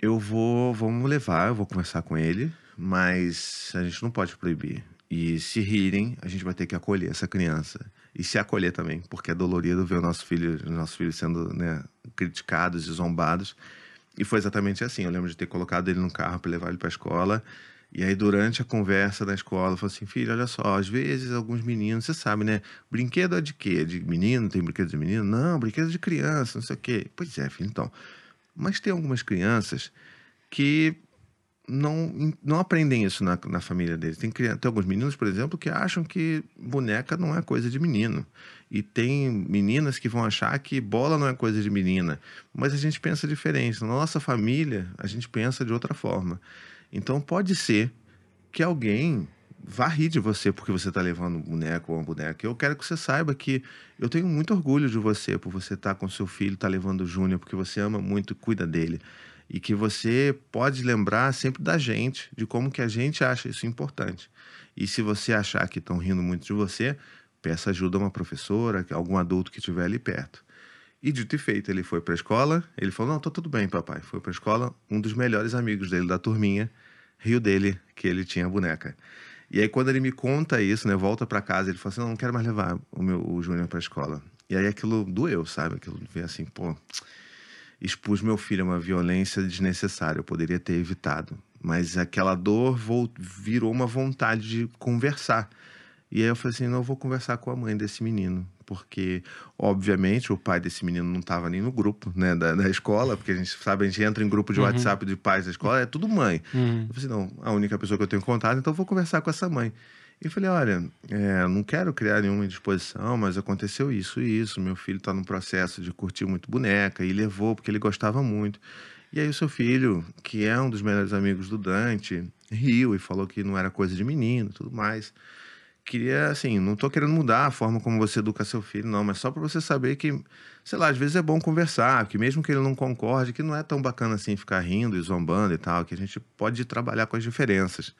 eu vou, vamos levar, eu vou conversar com ele, mas a gente não pode proibir. E se rirem, a gente vai ter que acolher essa criança. E se acolher também, porque é dolorido ver o nosso filho, nosso filho sendo né, criticados e zombados. E foi exatamente assim. Eu lembro de ter colocado ele no carro para levar ele para a escola. E aí, durante a conversa na escola, falou assim: filho, olha só, às vezes alguns meninos, você sabe, né? Brinquedo é de quê? De menino? Tem brinquedo de menino? Não, brinquedo de criança, não sei o quê. Pois é, filho, então. Mas tem algumas crianças que não, não aprendem isso na, na família deles. Tem, tem alguns meninos, por exemplo, que acham que boneca não é coisa de menino. E tem meninas que vão achar que bola não é coisa de menina. Mas a gente pensa diferente. Na nossa família, a gente pensa de outra forma. Então pode ser que alguém vá rir de você porque você está levando um boneco ou uma boneca. Eu quero que você saiba que eu tenho muito orgulho de você por você estar tá com seu filho, estar tá levando o Júnior, porque você ama muito e cuida dele. E que você pode lembrar sempre da gente, de como que a gente acha isso importante. E se você achar que estão rindo muito de você, peça ajuda a uma professora, algum adulto que estiver ali perto. E dito e feito, ele foi para a escola, ele falou: Não, tá tudo bem, papai. Foi para a escola, um dos melhores amigos dele da turminha riu dele que ele tinha a boneca. E aí, quando ele me conta isso, né, volta para casa, ele fala assim: Não, não quero mais levar o meu o Júnior para a escola. E aí aquilo doeu, sabe? Aquilo veio assim, pô, expus meu filho a uma violência desnecessária, eu poderia ter evitado. mas aquela dor virou uma vontade de conversar. E aí eu falei assim, não, eu vou conversar com a mãe desse menino, porque, obviamente, o pai desse menino não estava nem no grupo, né, da, da, escola, porque a gente sabe, a gente entra em grupo de uhum. WhatsApp de pais da escola, é tudo mãe. Uhum. Eu falei assim, não, a única pessoa que eu tenho contato, então eu vou conversar com essa mãe. E falei, olha, é, não quero criar nenhuma indisposição, mas aconteceu isso e isso. Meu filho está no processo de curtir muito boneca e levou porque ele gostava muito. E aí o seu filho, que é um dos melhores amigos do Dante, riu e falou que não era coisa de menino, tudo mais. Queria, assim, não estou querendo mudar a forma como você educa seu filho, não, mas só para você saber que, sei lá, às vezes é bom conversar, que mesmo que ele não concorde, que não é tão bacana assim ficar rindo e zombando e tal, que a gente pode trabalhar com as diferenças.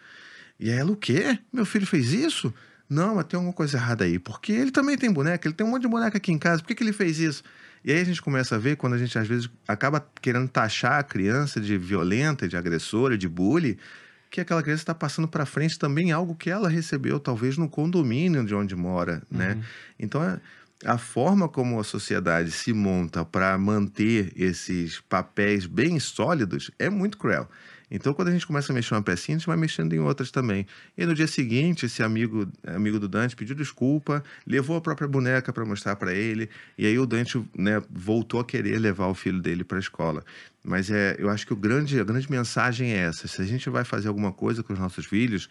E ela, o quê? Meu filho fez isso? Não, mas tem alguma coisa errada aí. Porque ele também tem boneca, ele tem um monte de boneca aqui em casa, por que, que ele fez isso? E aí a gente começa a ver quando a gente às vezes acaba querendo taxar a criança de violenta, de agressora, de bully, que aquela criança está passando para frente também algo que ela recebeu, talvez no condomínio de onde mora, né? Uhum. Então, é, a forma como a sociedade se monta para manter esses papéis bem sólidos é muito cruel. Então, quando a gente começa a mexer uma pecinha, a gente vai mexendo em outras também. E no dia seguinte, esse amigo, amigo do Dante pediu desculpa, levou a própria boneca para mostrar para ele, e aí o Dante né, voltou a querer levar o filho dele para a escola. Mas é, eu acho que o grande, a grande mensagem é essa: se a gente vai fazer alguma coisa com os nossos filhos,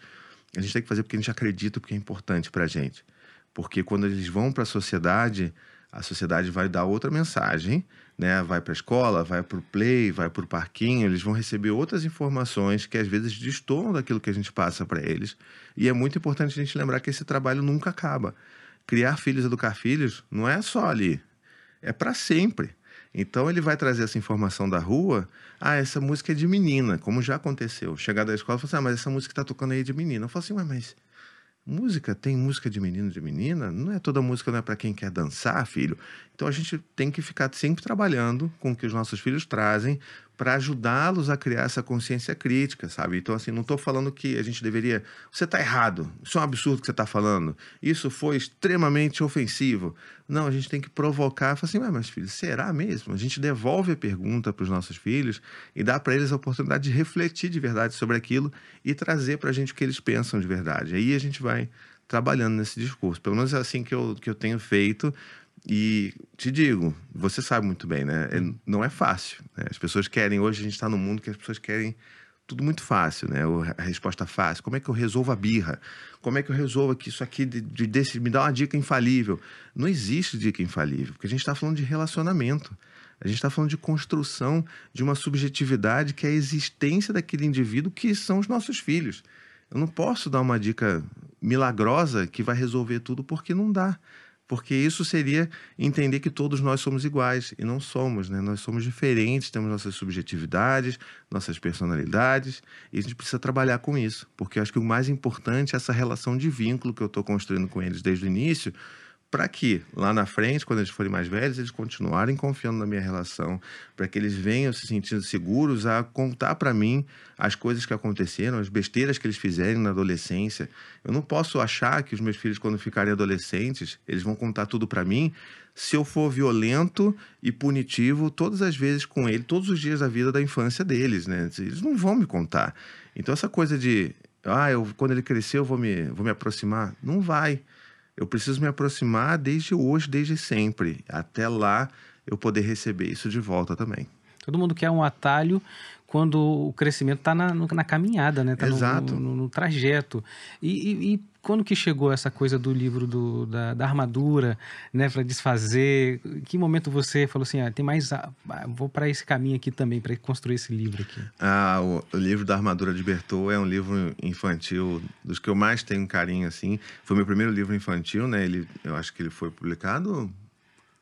a gente tem que fazer porque a gente acredita, porque é importante para a gente. Porque quando eles vão para a sociedade, a sociedade vai dar outra mensagem, né? Vai para a escola, vai para o play, vai para o parquinho, eles vão receber outras informações que às vezes destoam daquilo que a gente passa para eles. E é muito importante a gente lembrar que esse trabalho nunca acaba. Criar filhos, educar filhos, não é só ali, é para sempre. Então ele vai trazer essa informação da rua. Ah, essa música é de menina, como já aconteceu. Chegar da escola e falar assim: ah, mas essa música que está tocando aí é de menina. Eu falo assim, mas Música tem música de menino de menina, não é toda música não é para quem quer dançar, filho. Então a gente tem que ficar sempre trabalhando com o que os nossos filhos trazem para ajudá-los a criar essa consciência crítica, sabe? Então, assim, não estou falando que a gente deveria. Você está errado, isso é um absurdo que você está falando, isso foi extremamente ofensivo. Não, a gente tem que provocar, falar assim, mas filho, será mesmo? A gente devolve a pergunta para os nossos filhos e dá para eles a oportunidade de refletir de verdade sobre aquilo e trazer para a gente o que eles pensam de verdade. Aí a gente vai trabalhando nesse discurso. Pelo menos é assim que eu, que eu tenho feito. E te digo, você sabe muito bem, né? É, não é fácil. Né? As pessoas querem, hoje a gente está no mundo que as pessoas querem tudo muito fácil, né? A resposta fácil. Como é que eu resolvo a birra? Como é que eu resolvo aqui isso aqui de, de, desse, me dá uma dica infalível? Não existe dica infalível, porque a gente está falando de relacionamento. A gente está falando de construção de uma subjetividade que é a existência daquele indivíduo que são os nossos filhos. Eu não posso dar uma dica milagrosa que vai resolver tudo porque não dá porque isso seria entender que todos nós somos iguais e não somos, né? Nós somos diferentes, temos nossas subjetividades, nossas personalidades e a gente precisa trabalhar com isso, porque acho que o mais importante é essa relação de vínculo que eu estou construindo com eles desde o início, para que lá na frente, quando eles forem mais velhos, eles continuarem confiando na minha relação, para que eles venham se sentindo seguros a contar para mim as coisas que aconteceram, as besteiras que eles fizerem na adolescência. Eu não posso achar que os meus filhos, quando ficarem adolescentes, eles vão contar tudo para mim se eu for violento e punitivo todas as vezes com ele, todos os dias da vida da infância deles, né? Eles não vão me contar. Então essa coisa de, ah, eu, quando ele crescer eu vou me, vou me aproximar, não vai. Eu preciso me aproximar desde hoje, desde sempre. Até lá eu poder receber isso de volta também. Todo mundo quer um atalho quando o crescimento está na, na caminhada, né? Tá Exato. No, no, no trajeto. E, e, e, quando que chegou essa coisa do livro do, da, da armadura, né? Para desfazer? Em que momento você falou assim, ah, tem mais... Ah, vou para esse caminho aqui também, para construir esse livro aqui? Ah, o, o, livro da Armadura de Bertô é um livro infantil dos que eu mais tenho carinho, assim. Foi meu primeiro livro infantil, né? Ele, eu acho que ele foi publicado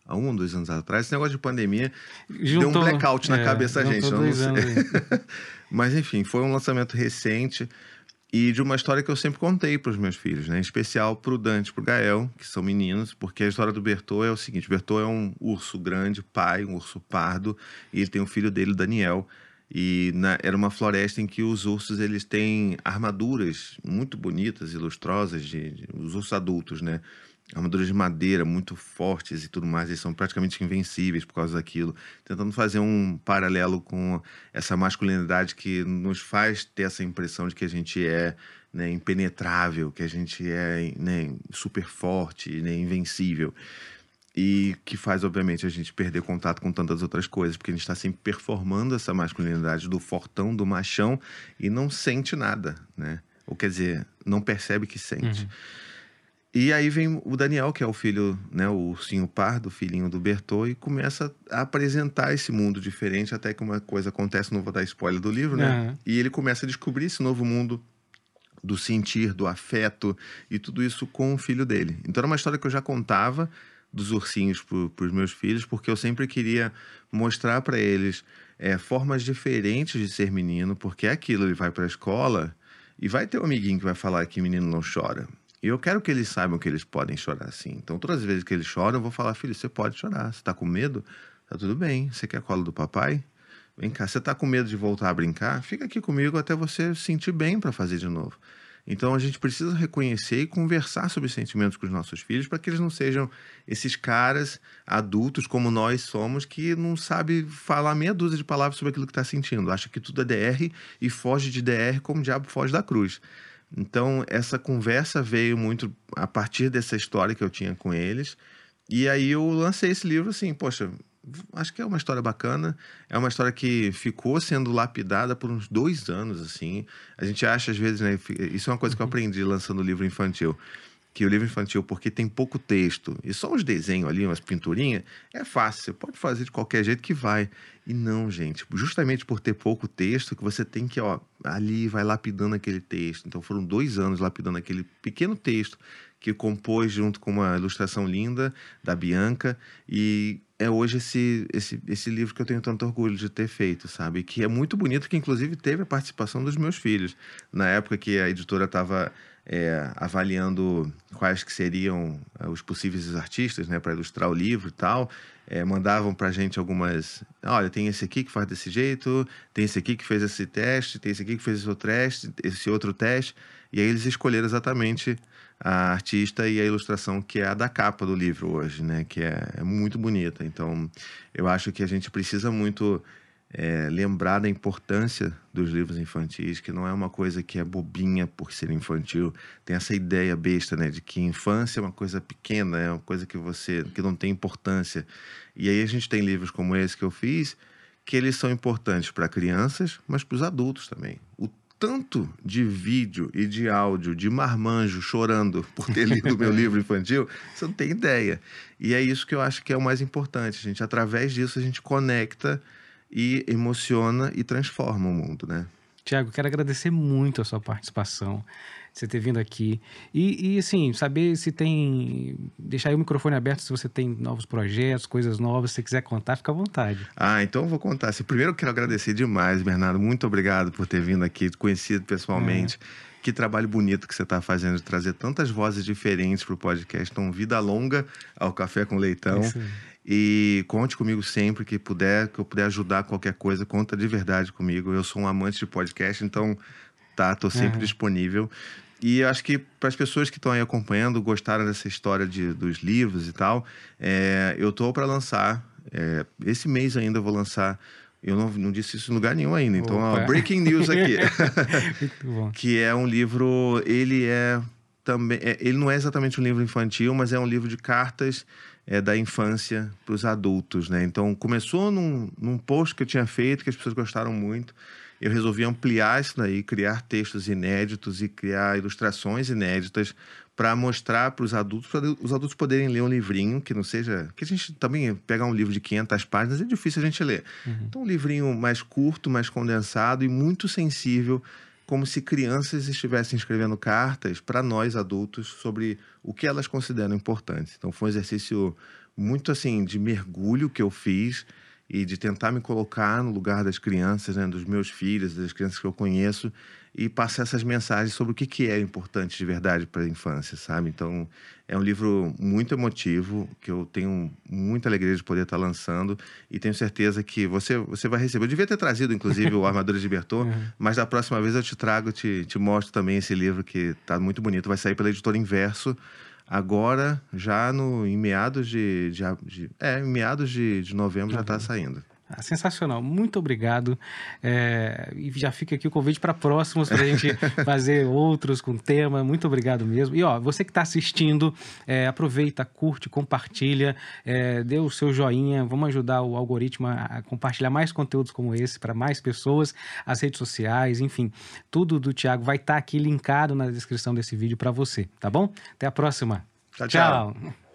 há um ou dois anos atrás. Esse negócio de pandemia Juntou, deu um blackout na é, cabeça da gente. Mas enfim, foi um lançamento recente e de uma história que eu sempre contei para os meus filhos, né? Em especial para o Dante, para o Gael, que são meninos, porque a história do Bertô é o seguinte: Bertô é um urso grande, pai, um urso pardo, e ele tem um filho dele, Daniel. E na, era uma floresta em que os ursos eles têm armaduras muito bonitas e lustrosas, de, de, os ursos adultos, né? Armaduras de madeira muito fortes e tudo mais, eles são praticamente invencíveis por causa daquilo. Tentando fazer um paralelo com essa masculinidade que nos faz ter essa impressão de que a gente é né, impenetrável, que a gente é né, super forte, né, invencível. E que faz, obviamente, a gente perder contato com tantas outras coisas, porque a gente está sempre performando essa masculinidade do fortão, do machão, e não sente nada, né? Ou quer dizer, não percebe que sente. Uhum. E aí vem o Daniel, que é o filho, né, o ursinho pardo, filhinho do Bertô, e começa a apresentar esse mundo diferente, até que uma coisa acontece, não vou dar spoiler do livro, né? Uhum. E ele começa a descobrir esse novo mundo do sentir, do afeto e tudo isso com o filho dele. Então era uma história que eu já contava dos ursinhos para os meus filhos, porque eu sempre queria mostrar para eles é, formas diferentes de ser menino, porque é aquilo, ele vai para a escola e vai ter um amiguinho que vai falar que menino não chora. E eu quero que eles saibam que eles podem chorar sim. Então, todas as vezes que eles choram, eu vou falar: filho, você pode chorar. Você está com medo? Tá tudo bem. Você quer cola do papai? Vem cá. Você está com medo de voltar a brincar? Fica aqui comigo até você sentir bem para fazer de novo. Então a gente precisa reconhecer e conversar sobre sentimentos com os nossos filhos para que eles não sejam esses caras adultos como nós somos que não sabe falar meia dúzia de palavras sobre aquilo que está sentindo. Acha que tudo é DR e foge de DR como o diabo foge da cruz. Então, essa conversa veio muito a partir dessa história que eu tinha com eles. E aí eu lancei esse livro assim, poxa, acho que é uma história bacana. É uma história que ficou sendo lapidada por uns dois anos, assim. A gente acha, às vezes, né? Isso é uma coisa que eu uhum. aprendi lançando o livro infantil que o livro infantil, porque tem pouco texto e só uns desenhos ali, umas pinturinhas, é fácil, você pode fazer de qualquer jeito que vai. E não, gente, justamente por ter pouco texto, que você tem que, ó, ali vai lapidando aquele texto. Então foram dois anos lapidando aquele pequeno texto que compôs junto com uma ilustração linda da Bianca e é hoje esse, esse, esse livro que eu tenho tanto orgulho de ter feito, sabe? Que é muito bonito, que inclusive teve a participação dos meus filhos. Na época que a editora estava é, avaliando quais que seriam é, os possíveis artistas, né, para ilustrar o livro e tal, é, mandavam para a gente algumas, olha, tem esse aqui que faz desse jeito, tem esse aqui que fez esse teste, tem esse aqui que fez esse outro teste, esse outro teste, e aí eles escolheram exatamente a artista e a ilustração que é a da capa do livro hoje, né, que é, é muito bonita. Então, eu acho que a gente precisa muito é, lembrar da importância dos livros infantis, que não é uma coisa que é bobinha por ser infantil. Tem essa ideia besta, né, de que infância é uma coisa pequena, é uma coisa que você que não tem importância. E aí a gente tem livros como esse que eu fiz, que eles são importantes para crianças, mas para os adultos também. O tanto de vídeo e de áudio de marmanjo chorando por ter lido meu livro infantil, você não tem ideia. E é isso que eu acho que é o mais importante. A gente, através disso, a gente conecta e emociona e transforma o mundo, né? Tiago, quero agradecer muito a sua participação, você ter vindo aqui. E, e, assim, saber se tem. Deixar aí o microfone aberto se você tem novos projetos, coisas novas, se você quiser contar, fica à vontade. Ah, então eu vou contar. Assim, primeiro eu quero agradecer demais, Bernardo. Muito obrigado por ter vindo aqui, conhecido pessoalmente. É. Que trabalho bonito que você está fazendo de trazer tantas vozes diferentes para o podcast. Então, vida longa ao Café com Leitão. Isso. E conte comigo sempre que puder, que eu puder ajudar qualquer coisa, conta de verdade comigo. Eu sou um amante de podcast, então tá, tô sempre disponível. E acho que para as pessoas que estão aí acompanhando, gostaram dessa história de, dos livros e tal, é, eu tô para lançar, é, esse mês ainda eu vou lançar eu não, não, disse isso em lugar nenhum ainda. Então, ó, breaking news aqui. que é um livro. Ele é também. É, ele não é exatamente um livro infantil, mas é um livro de cartas é, da infância para os adultos, né? Então começou num, num post que eu tinha feito que as pessoas gostaram muito. Eu resolvi ampliar isso daí, criar textos inéditos e criar ilustrações inéditas para mostrar para os adultos, para os adultos poderem ler um livrinho que não seja. Que a gente também pegar um livro de 500 páginas é difícil a gente ler. Uhum. Então, um livrinho mais curto, mais condensado e muito sensível como se crianças estivessem escrevendo cartas para nós adultos sobre o que elas consideram importante. Então foi um exercício muito assim de mergulho que eu fiz e de tentar me colocar no lugar das crianças, né, dos meus filhos, das crianças que eu conheço e passar essas mensagens sobre o que, que é importante de verdade para a infância, sabe? Então, é um livro muito emotivo, que eu tenho muita alegria de poder estar lançando e tenho certeza que você, você vai receber. Eu devia ter trazido, inclusive, o Armadura de Bertô, uhum. mas da próxima vez eu te trago, te, te mostro também esse livro que está muito bonito. Vai sair pela editora Inverso Agora, já no, em meados de, de, de é, em meados de, de novembro já está saindo. Ah, sensacional, muito obrigado. É, e já fica aqui o convite para próximos, para a gente fazer outros com tema. Muito obrigado mesmo. E ó, você que está assistindo, é, aproveita, curte, compartilha, é, dê o seu joinha. Vamos ajudar o algoritmo a compartilhar mais conteúdos como esse para mais pessoas, as redes sociais, enfim. Tudo do Thiago vai estar tá aqui linkado na descrição desse vídeo para você, tá bom? Até a próxima. tchau. tchau. tchau.